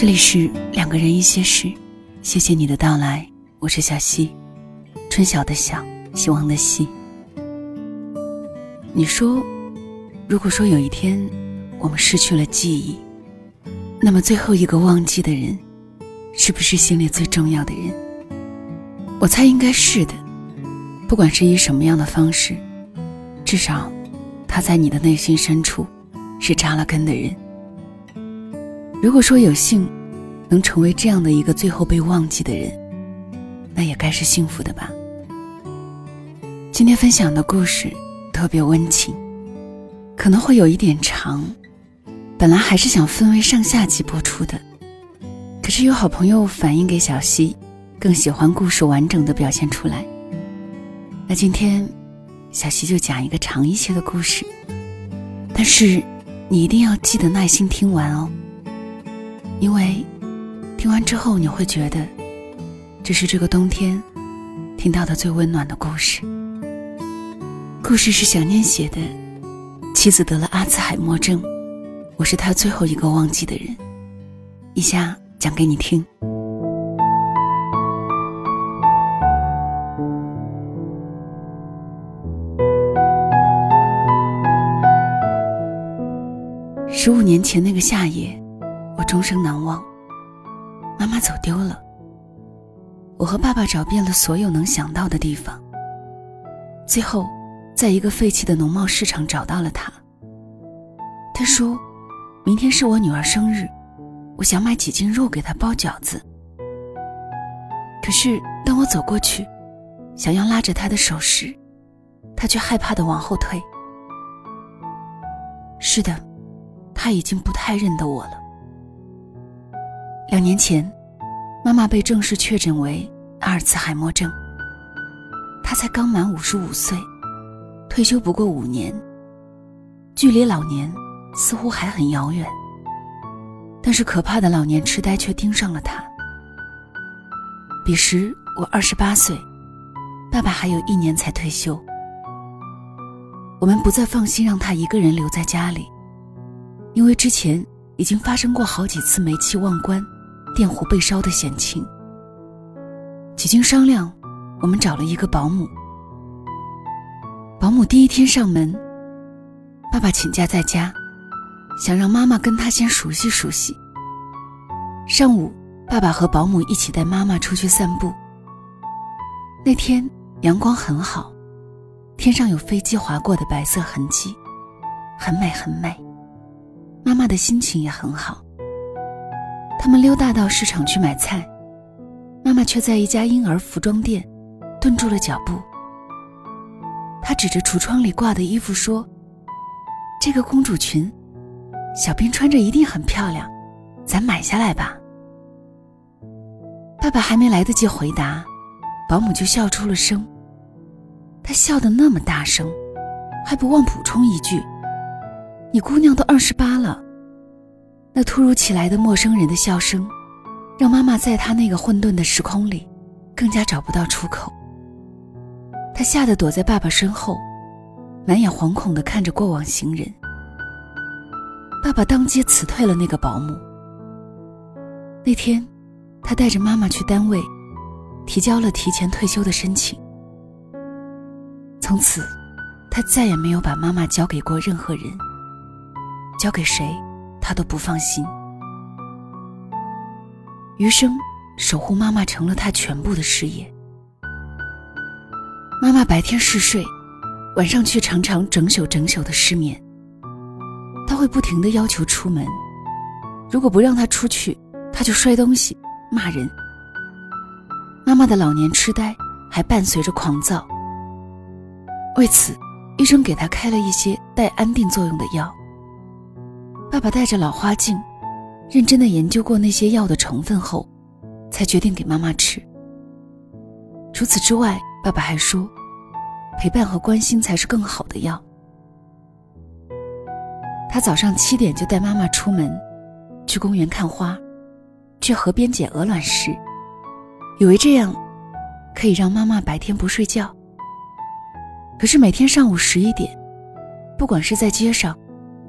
这里是两个人一些事，谢谢你的到来，我是小溪，春晓的晓，希望的希。你说，如果说有一天我们失去了记忆，那么最后一个忘记的人，是不是心里最重要的人？我猜应该是的，不管是以什么样的方式，至少他在你的内心深处是扎了根的人。如果说有幸能成为这样的一个最后被忘记的人，那也该是幸福的吧。今天分享的故事特别温情，可能会有一点长，本来还是想分为上下集播出的，可是有好朋友反映给小溪，更喜欢故事完整的表现出来。那今天，小溪就讲一个长一些的故事，但是你一定要记得耐心听完哦。因为听完之后，你会觉得这是这个冬天听到的最温暖的故事。故事是想念写的，妻子得了阿兹海默症，我是他最后一个忘记的人。以下讲给你听。十五年前那个夏夜。终生难忘。妈妈走丢了。我和爸爸找遍了所有能想到的地方，最后，在一个废弃的农贸市场找到了她。他说：“明天是我女儿生日，我想买几斤肉给她包饺子。”可是，当我走过去，想要拉着她的手时，她却害怕的往后退。是的，她已经不太认得我了。两年前，妈妈被正式确诊为阿尔茨海默症。她才刚满五十五岁，退休不过五年，距离老年似乎还很遥远。但是可怕的老年痴呆却盯上了她。彼时我二十八岁，爸爸还有一年才退休。我们不再放心让他一个人留在家里，因为之前已经发生过好几次煤气忘关。电壶被烧的险情。几经商量，我们找了一个保姆。保姆第一天上门，爸爸请假在家，想让妈妈跟他先熟悉熟悉。上午，爸爸和保姆一起带妈妈出去散步。那天阳光很好，天上有飞机划过的白色痕迹，很美很美。妈妈的心情也很好。他们溜达到市场去买菜，妈妈却在一家婴儿服装店顿住了脚步。她指着橱窗里挂的衣服说：“这个公主裙，小兵穿着一定很漂亮，咱买下来吧。”爸爸还没来得及回答，保姆就笑出了声。她笑得那么大声，还不忘补充一句：“你姑娘都二十八了。”那突如其来的陌生人的笑声，让妈妈在她那个混沌的时空里，更加找不到出口。她吓得躲在爸爸身后，满眼惶恐地看着过往行人。爸爸当街辞退了那个保姆。那天，他带着妈妈去单位，提交了提前退休的申请。从此，他再也没有把妈妈交给过任何人。交给谁？他都不放心，余生守护妈妈成了他全部的事业。妈妈白天嗜睡，晚上却常常整宿整宿的失眠。他会不停的要求出门，如果不让他出去，他就摔东西、骂人。妈妈的老年痴呆还伴随着狂躁，为此，医生给他开了一些带安定作用的药。爸爸带着老花镜，认真的研究过那些药的成分后，才决定给妈妈吃。除此之外，爸爸还说，陪伴和关心才是更好的药。他早上七点就带妈妈出门，去公园看花，去河边捡鹅卵石，以为这样可以让妈妈白天不睡觉。可是每天上午十一点，不管是在街上。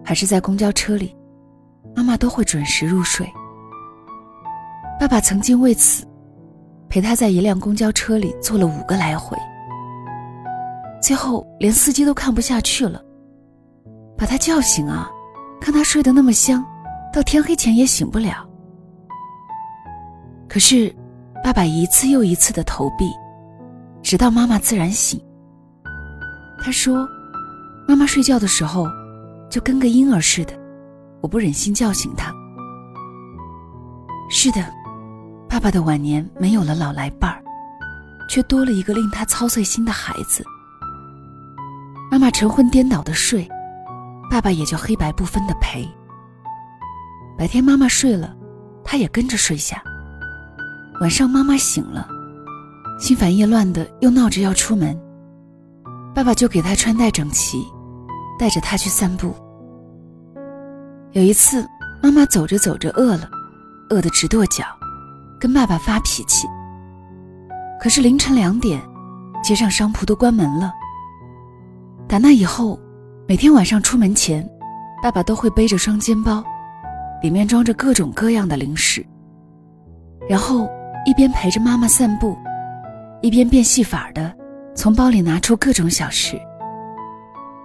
还是在公交车里，妈妈都会准时入睡。爸爸曾经为此陪他在一辆公交车里坐了五个来回，最后连司机都看不下去了，把他叫醒啊，看他睡得那么香，到天黑前也醒不了。可是，爸爸一次又一次的投币，直到妈妈自然醒。他说：“妈妈睡觉的时候，就跟个婴儿似的，我不忍心叫醒他。”是的，爸爸的晚年没有了老来伴儿，却多了一个令他操碎心的孩子。妈妈晨昏颠倒的睡，爸爸也就黑白不分的陪。白天妈妈睡了，他也跟着睡下。晚上妈妈醒了，心烦意乱的又闹着要出门，爸爸就给他穿戴整齐，带着他去散步。有一次，妈妈走着走着饿了，饿得直跺脚，跟爸爸发脾气。可是凌晨两点，街上商铺都关门了。打那以后，每天晚上出门前，爸爸都会背着双肩包，里面装着各种各样的零食，然后。一边陪着妈妈散步，一边变戏法的从包里拿出各种小食：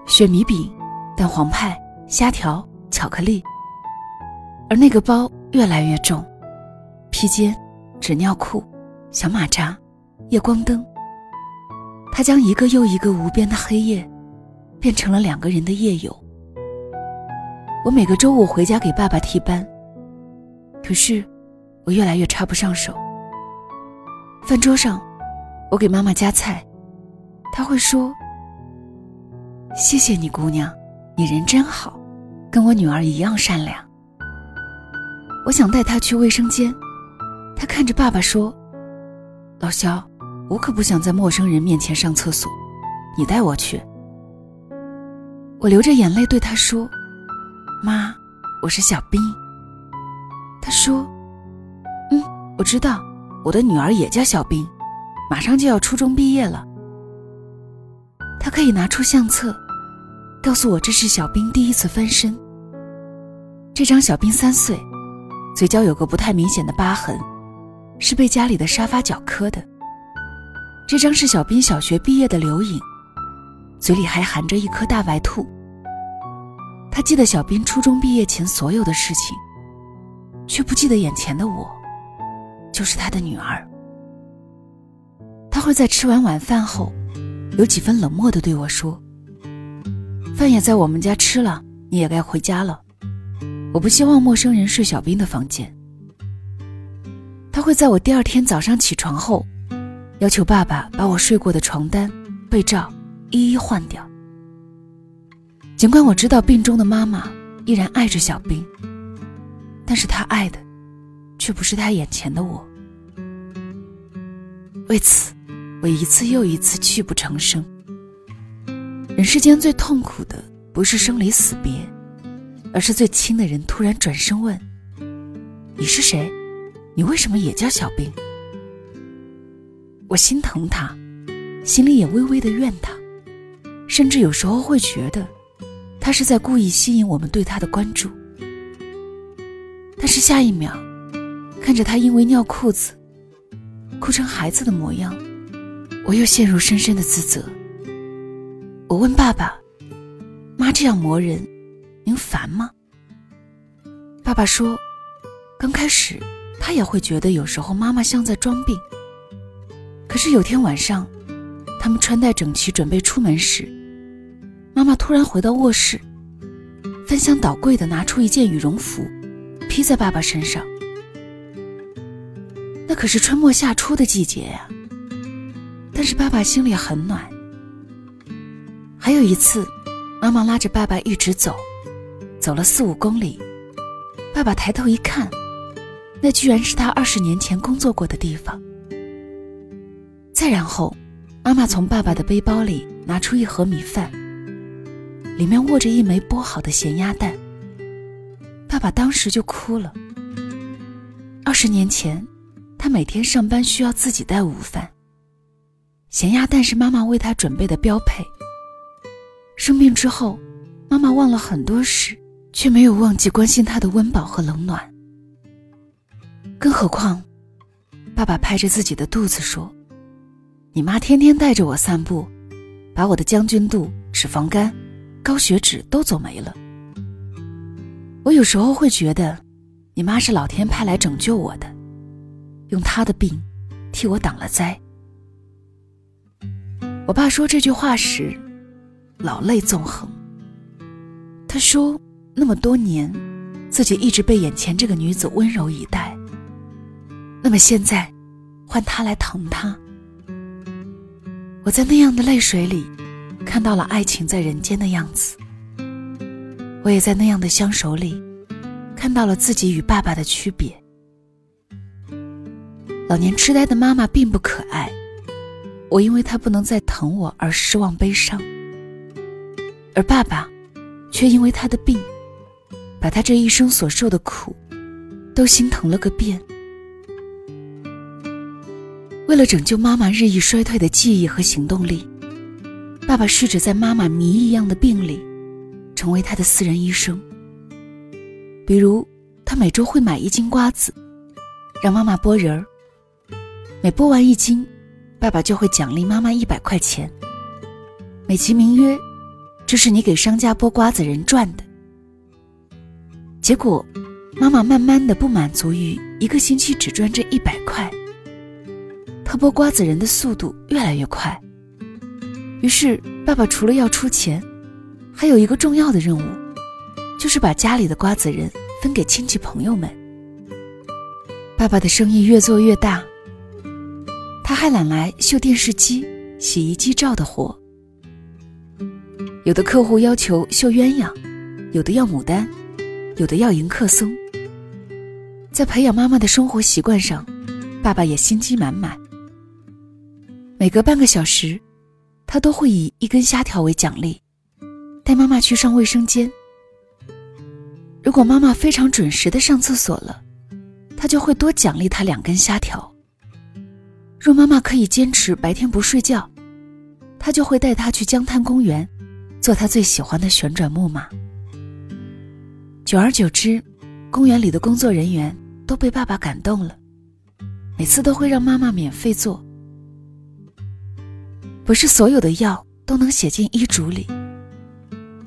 雪米饼、蛋黄派、虾条、巧克力。而那个包越来越重，披肩、纸尿裤、小马扎、夜光灯。他将一个又一个无边的黑夜，变成了两个人的夜游。我每个周五回家给爸爸替班，可是我越来越插不上手。饭桌上，我给妈妈夹菜，她会说：“谢谢你，姑娘，你人真好，跟我女儿一样善良。”我想带她去卫生间，她看着爸爸说：“老肖，我可不想在陌生人面前上厕所，你带我去。”我流着眼泪对他说：“妈，我是小兵。”他说：“嗯，我知道。”我的女儿也叫小兵，马上就要初中毕业了。她可以拿出相册，告诉我这是小兵第一次翻身。这张小兵三岁，嘴角有个不太明显的疤痕，是被家里的沙发角磕的。这张是小兵小学毕业的留影，嘴里还含着一颗大白兔。他记得小兵初中毕业前所有的事情，却不记得眼前的我。就是他的女儿，他会在吃完晚饭后，有几分冷漠的对我说：“饭也在我们家吃了，你也该回家了。我不希望陌生人睡小兵的房间。”他会在我第二天早上起床后，要求爸爸把我睡过的床单、被罩一一换掉。尽管我知道病中的妈妈依然爱着小兵，但是他爱的。却不是他眼前的我。为此，我一次又一次泣不成声。人世间最痛苦的，不是生离死别，而是最亲的人突然转身问：“你是谁？你为什么也叫小兵？”我心疼他，心里也微微的怨他，甚至有时候会觉得，他是在故意吸引我们对他的关注。但是下一秒。看着他因为尿裤子哭成孩子的模样，我又陷入深深的自责。我问爸爸：“妈这样磨人，您烦吗？”爸爸说：“刚开始他也会觉得有时候妈妈像在装病。可是有天晚上，他们穿戴整齐准备出门时，妈妈突然回到卧室，翻箱倒柜的拿出一件羽绒服，披在爸爸身上。”那可是春末夏初的季节呀，但是爸爸心里很暖。还有一次，妈妈拉着爸爸一直走，走了四五公里，爸爸抬头一看，那居然是他二十年前工作过的地方。再然后，妈妈从爸爸的背包里拿出一盒米饭，里面握着一枚剥好的咸鸭蛋。爸爸当时就哭了。二十年前。他每天上班需要自己带午饭，咸鸭蛋是妈妈为他准备的标配。生病之后，妈妈忘了很多事，却没有忘记关心他的温饱和冷暖。更何况，爸爸拍着自己的肚子说：“你妈天天带着我散步，把我的将军肚、脂肪肝、高血脂都走没了。”我有时候会觉得，你妈是老天派来拯救我的，用她的病替我挡了灾。我爸说这句话时，老泪纵横。他说，那么多年，自己一直被眼前这个女子温柔以待。那么现在，换他来疼他。我在那样的泪水里，看到了爱情在人间的样子。我也在那样的相守里，看到了自己与爸爸的区别。老年痴呆的妈妈并不可爱，我因为她不能再疼我而失望悲伤，而爸爸，却因为他的病，把他这一生所受的苦，都心疼了个遍。为了拯救妈妈日益衰退的记忆和行动力，爸爸试着在妈妈谜一样的病里，成为她的私人医生。比如，他每周会买一斤瓜子，让妈妈剥仁儿。每剥完一斤，爸爸就会奖励妈妈一百块钱，美其名曰：“这是你给商家剥瓜子人赚的。”结果，妈妈慢慢的不满足于一个星期只赚这一百块。他剥瓜子人的速度越来越快，于是爸爸除了要出钱，还有一个重要的任务，就是把家里的瓜子仁分给亲戚朋友们。爸爸的生意越做越大，他还揽来修电视机、洗衣机罩的活。有的客户要求绣鸳鸯，有的要牡丹，有的要迎客松。在培养妈妈的生活习惯上，爸爸也心机满满。每隔半个小时，他都会以一根虾条为奖励，带妈妈去上卫生间。如果妈妈非常准时的上厕所了，他就会多奖励她两根虾条。若妈妈可以坚持白天不睡觉，他就会带她去江滩公园，坐他最喜欢的旋转木马。久而久之，公园里的工作人员都被爸爸感动了，每次都会让妈妈免费做。不是所有的药都能写进医嘱里。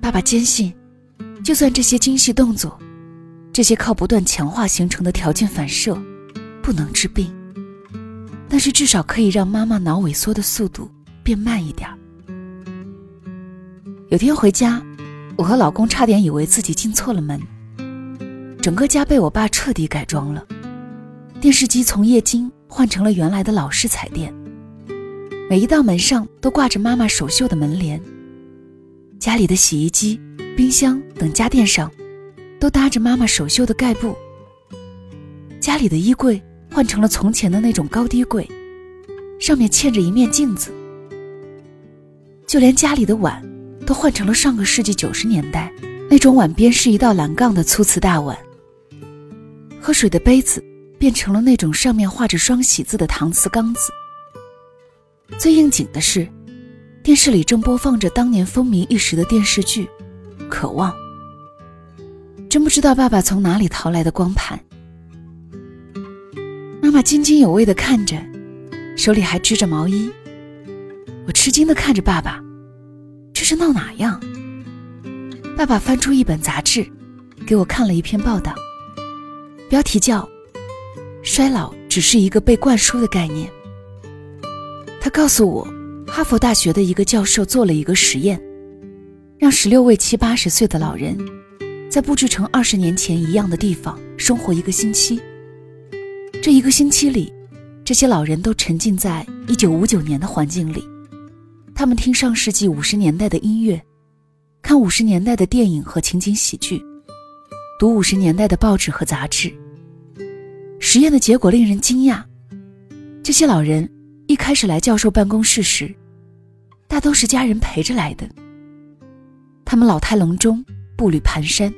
爸爸坚信，就算这些精细动作，这些靠不断强化形成的条件反射，不能治病，但是至少可以让妈妈脑萎缩的速度变慢一点儿。有天回家，我和老公差点以为自己进错了门。整个家被我爸彻底改装了，电视机从液晶换成了原来的老式彩电。每一道门上都挂着妈妈手绣的门帘。家里的洗衣机、冰箱等家电上，都搭着妈妈手绣的盖布。家里的衣柜换成了从前的那种高低柜，上面嵌着一面镜子。就连家里的碗，都换成了上个世纪九十年代那种碗边是一道蓝杠的粗瓷大碗。喝水的杯子变成了那种上面画着双喜字的搪瓷缸子。最应景的是，电视里正播放着当年风靡一时的电视剧《渴望》。真不知道爸爸从哪里淘来的光盘。妈妈津津有味地看着，手里还织着毛衣。我吃惊地看着爸爸，这是闹哪样？爸爸翻出一本杂志，给我看了一篇报道，标题叫《衰老只是一个被灌输的概念》。他告诉我，哈佛大学的一个教授做了一个实验，让十六位七八十岁的老人，在布置成二十年前一样的地方生活一个星期。这一个星期里，这些老人都沉浸在一九五九年的环境里，他们听上世纪五十年代的音乐，看五十年代的电影和情景喜剧，读五十年代的报纸和杂志。实验的结果令人惊讶，这些老人。一开始来教授办公室时，大都是家人陪着来的。他们老态龙钟，步履蹒跚。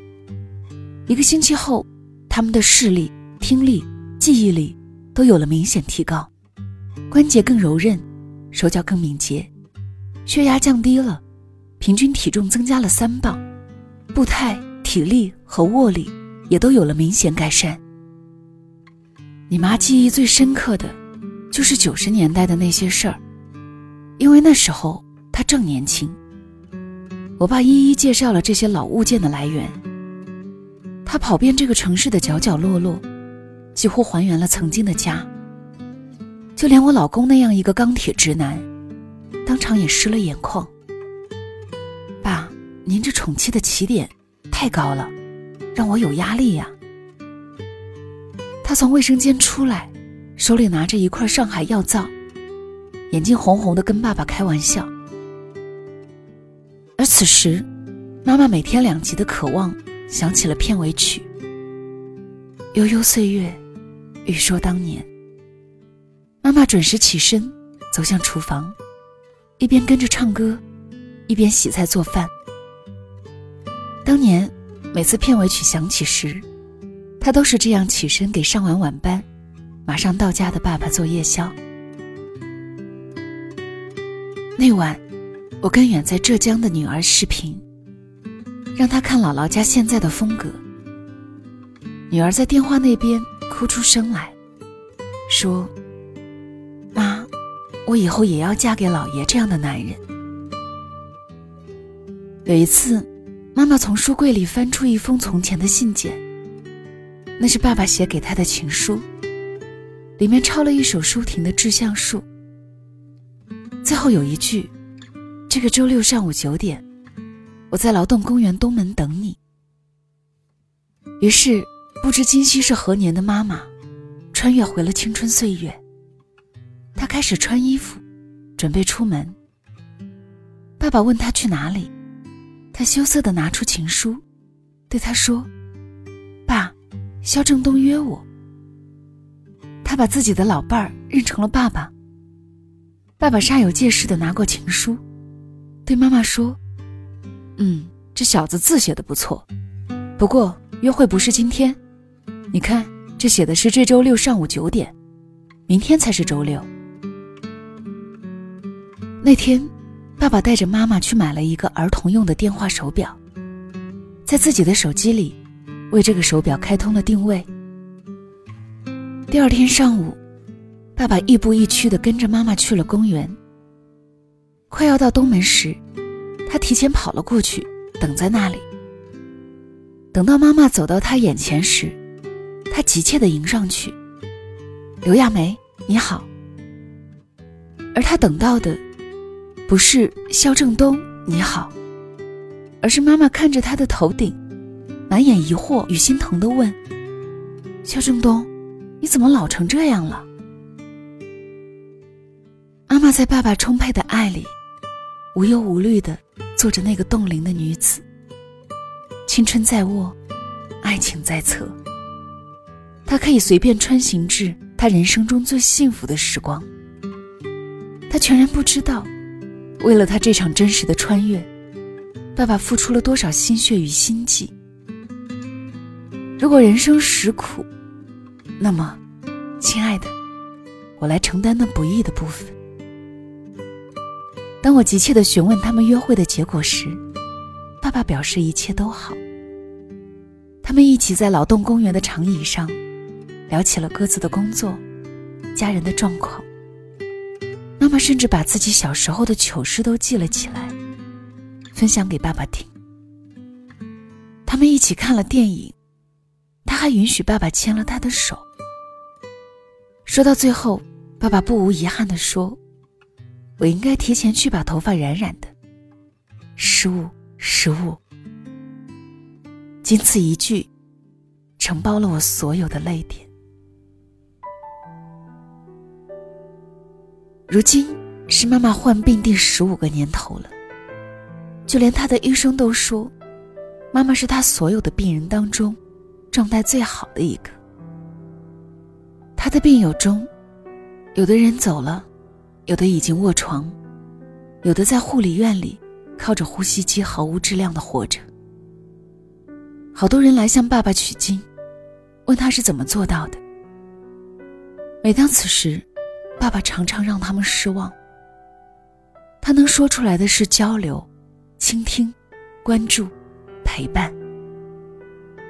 一个星期后，他们的视力、听力、记忆力都有了明显提高，关节更柔韧，手脚更敏捷，血压降低了，平均体重增加了三磅，步态、体力和握力也都有了明显改善。你妈记忆最深刻的，就是九十年代的那些事儿，因为那时候她正年轻。我爸一一介绍了这些老物件的来源。他跑遍这个城市的角角落落，几乎还原了曾经的家。就连我老公那样一个钢铁直男，当场也湿了眼眶。爸，您这宠妻的起点太高了，让我有压力呀。他从卫生间出来，手里拿着一块上海药皂，眼睛红红的，跟爸爸开玩笑。而此时，妈妈每天两集的渴望响起了片尾曲。悠悠岁月，欲说当年。妈妈准时起身，走向厨房，一边跟着唱歌，一边洗菜做饭。当年，每次片尾曲响起时。他都是这样起身给上完晚班、马上到家的爸爸做夜宵。那晚，我跟远在浙江的女儿视频，让她看姥姥家现在的风格。女儿在电话那边哭出声来，说：“，我以后也要嫁给老爷这样的男人。”有一次，妈妈从书柜里翻出一封从前的信件。那是爸爸写给他的情书，里面抄了一首舒婷的《致橡树》。最后有一句：“这个周六上午九点，我在劳动公园东门等你。”于是，不知今夕是何年的妈妈，穿越回了青春岁月。他开始穿衣服，准备出门。爸爸问他去哪里，他羞涩的拿出情书，对他说：“爸。”肖正东约我，他把自己的老伴儿认成了爸爸。爸爸煞有介事的拿过情书，对妈妈说：“嗯，这小子字写的不错，不过约会不是今天，你看这写的是这周六上午九点，明天才是周六。”那天，爸爸带着妈妈去买了一个儿童用的电话手表，在自己的手机里。为这个手表开通了定位。第二天上午，爸爸亦步亦趋的跟着妈妈去了公园。快要到东门时，他提前跑了过去，等在那里。等到妈妈走到他眼前时，他急切的迎上去：“刘亚梅，你好。”而他等到的，不是肖正东“你好”，而是妈妈看着他的头顶。满眼疑惑与心疼的问：“肖正东，你怎么老成这样了？”妈妈在爸爸充沛的爱里，无忧无虑的做着那个冻龄的女子。青春在握，爱情在侧，她可以随便穿行至她人生中最幸福的时光。她全然不知道，为了他这场真实的穿越，爸爸付出了多少心血与心计。如果人生实苦，那么，亲爱的，我来承担那不易的部分。当我急切的询问他们约会的结果时，爸爸表示一切都好。他们一起在劳动公园的长椅上，聊起了各自的工作、家人的状况。妈妈甚至把自己小时候的糗事都记了起来，分享给爸爸听。他们一起看了电影。他还允许爸爸牵了他的手。说到最后，爸爸不无遗憾地说：“我应该提前去把头发染染的，失误，失误。”仅此一句，承包了我所有的泪点。如今是妈妈患病第十五个年头了，就连他的医生都说，妈妈是他所有的病人当中。状态最好的一个。他的病友中，有的人走了，有的已经卧床，有的在护理院里靠着呼吸机毫无质量的活着。好多人来向爸爸取经，问他是怎么做到的。每当此时，爸爸常常让他们失望。他能说出来的是交流、倾听、关注、陪伴。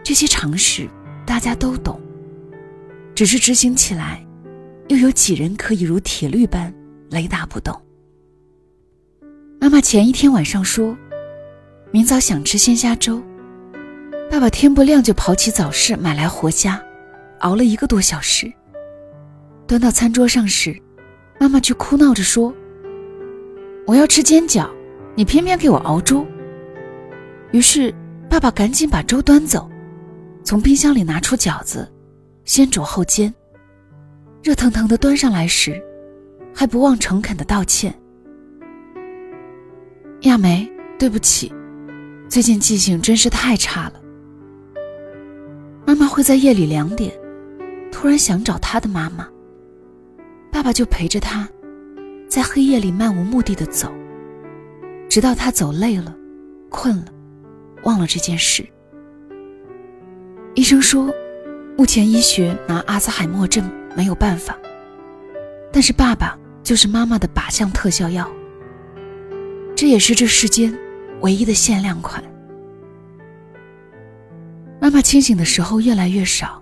这些常识大家都懂，只是执行起来，又有几人可以如铁律般雷打不动？妈妈前一天晚上说，明早想吃鲜虾粥。爸爸天不亮就跑起早市买来活虾，熬了一个多小时。端到餐桌上时，妈妈却哭闹着说：“我要吃煎饺，你偏偏给我熬粥。”于是爸爸赶紧把粥端走，从冰箱里拿出饺子。先煮后煎，热腾腾的端上来时，还不忘诚恳的道歉：“亚梅，对不起，最近记性真是太差了。”妈妈会在夜里两点，突然想找她的妈妈，爸爸就陪着他，在黑夜里漫无目的的走，直到他走累了、困了，忘了这件事。医生说。目前医学拿阿兹海默症没有办法，但是爸爸就是妈妈的靶向特效药。这也是这世间唯一的限量款。妈妈清醒的时候越来越少。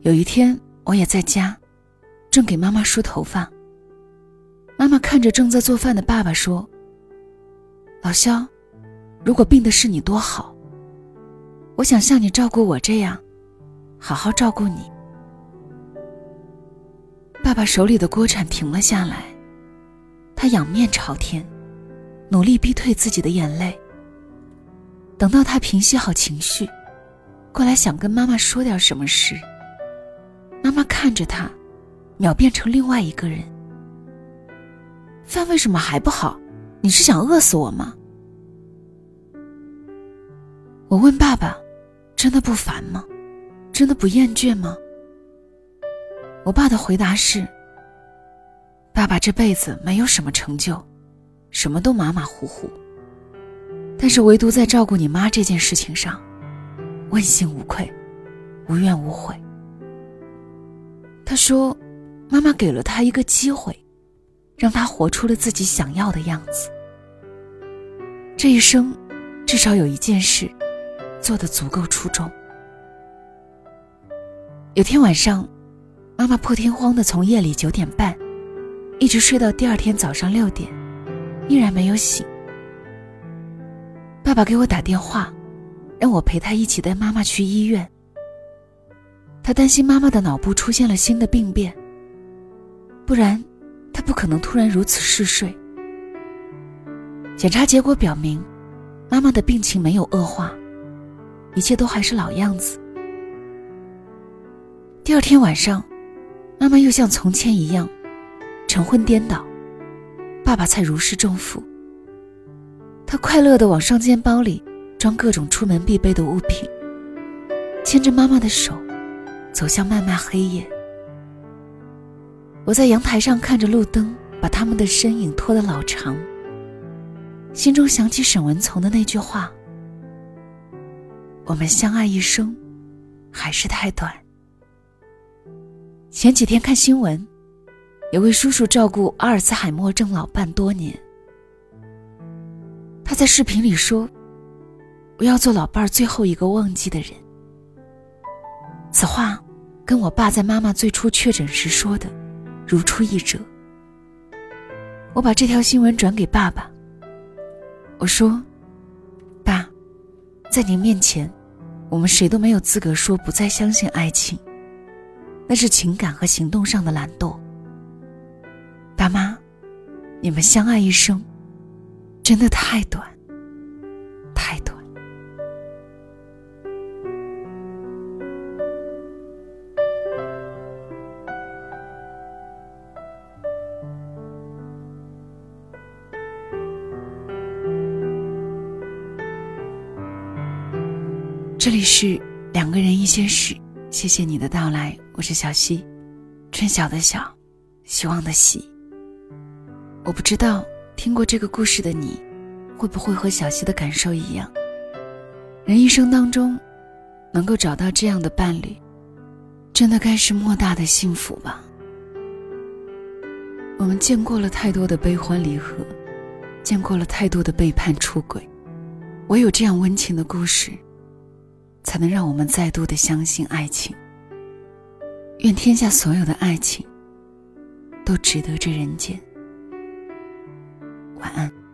有一天我也在家，正给妈妈梳头发。妈妈看着正在做饭的爸爸说：“老肖，如果病的是你多好，我想像你照顾我这样。”好好照顾你。爸爸手里的锅铲停了下来，他仰面朝天，努力逼退自己的眼泪。等到他平息好情绪，过来想跟妈妈说点什么时，妈妈看着他，秒变成另外一个人。饭为什么还不好？你是想饿死我吗？我问爸爸：“真的不烦吗？”真的不厌倦吗？我爸的回答是：爸爸这辈子没有什么成就，什么都马马虎虎，但是唯独在照顾你妈这件事情上，问心无愧，无怨无悔。他说，妈妈给了他一个机会，让他活出了自己想要的样子。这一生，至少有一件事，做得足够出众。有天晚上，妈妈破天荒的从夜里九点半，一直睡到第二天早上六点，依然没有醒。爸爸给我打电话，让我陪他一起带妈妈去医院。他担心妈妈的脑部出现了新的病变，不然，他不可能突然如此嗜睡。检查结果表明，妈妈的病情没有恶化，一切都还是老样子。第二天晚上，妈妈又像从前一样，晨昏颠倒，爸爸才如释重负。他快乐地往双肩包里装各种出门必备的物品，牵着妈妈的手，走向漫漫黑夜。我在阳台上看着路灯把他们的身影拖得老长，心中想起沈文从的那句话：“我们相爱一生，还是太短。”前几天看新闻，有位叔叔照顾阿尔茨海默症老伴多年。他在视频里说：“我要做老伴儿最后一个忘记的人。”此话跟我爸在妈妈最初确诊时说的如出一辙。我把这条新闻转给爸爸，我说：“爸，在您面前，我们谁都没有资格说不再相信爱情。”那是情感和行动上的懒惰。爸妈，你们相爱一生，真的太短，这里是两个人一些事。谢谢你的到来，我是小溪，春晓的晓，希望的希。我不知道听过这个故事的你，会不会和小溪的感受一样？人一生当中，能够找到这样的伴侣，真的该是莫大的幸福吧。我们见过了太多的悲欢离合，见过了太多的背叛出轨，唯有这样温情的故事。才能让我们再度的相信爱情。愿天下所有的爱情都值得这人间。晚安。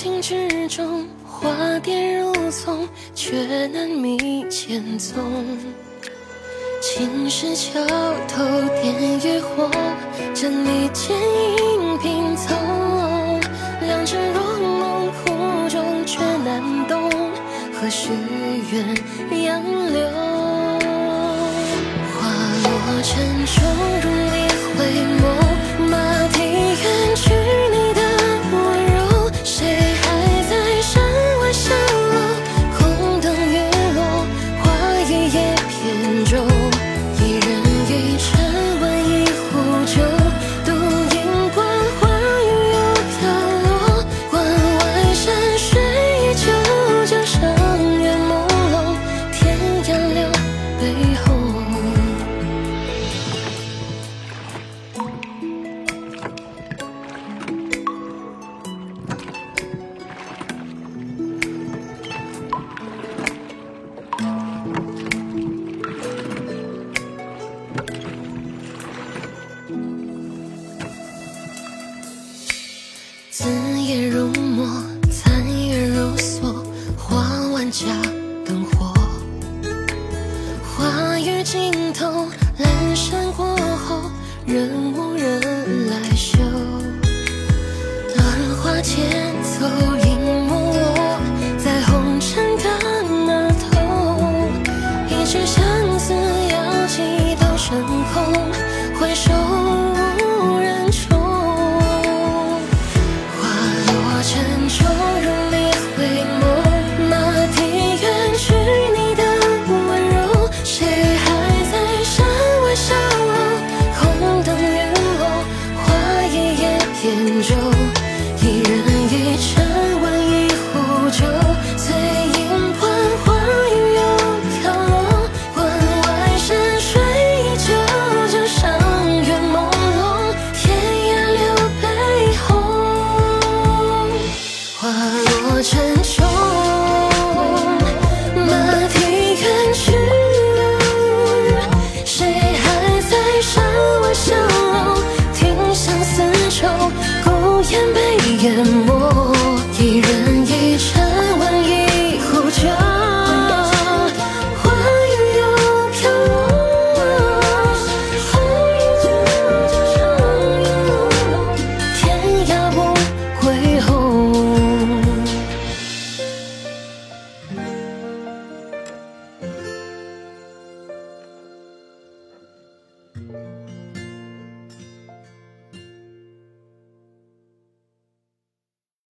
情之中，花蝶如丛，却难觅前踪。青石桥头点渔火，将你剪影拼凑。两只若梦苦中，却难懂，何须鸳鸯流。沉重如你回眸，子夜如墨，残月如梭，花万家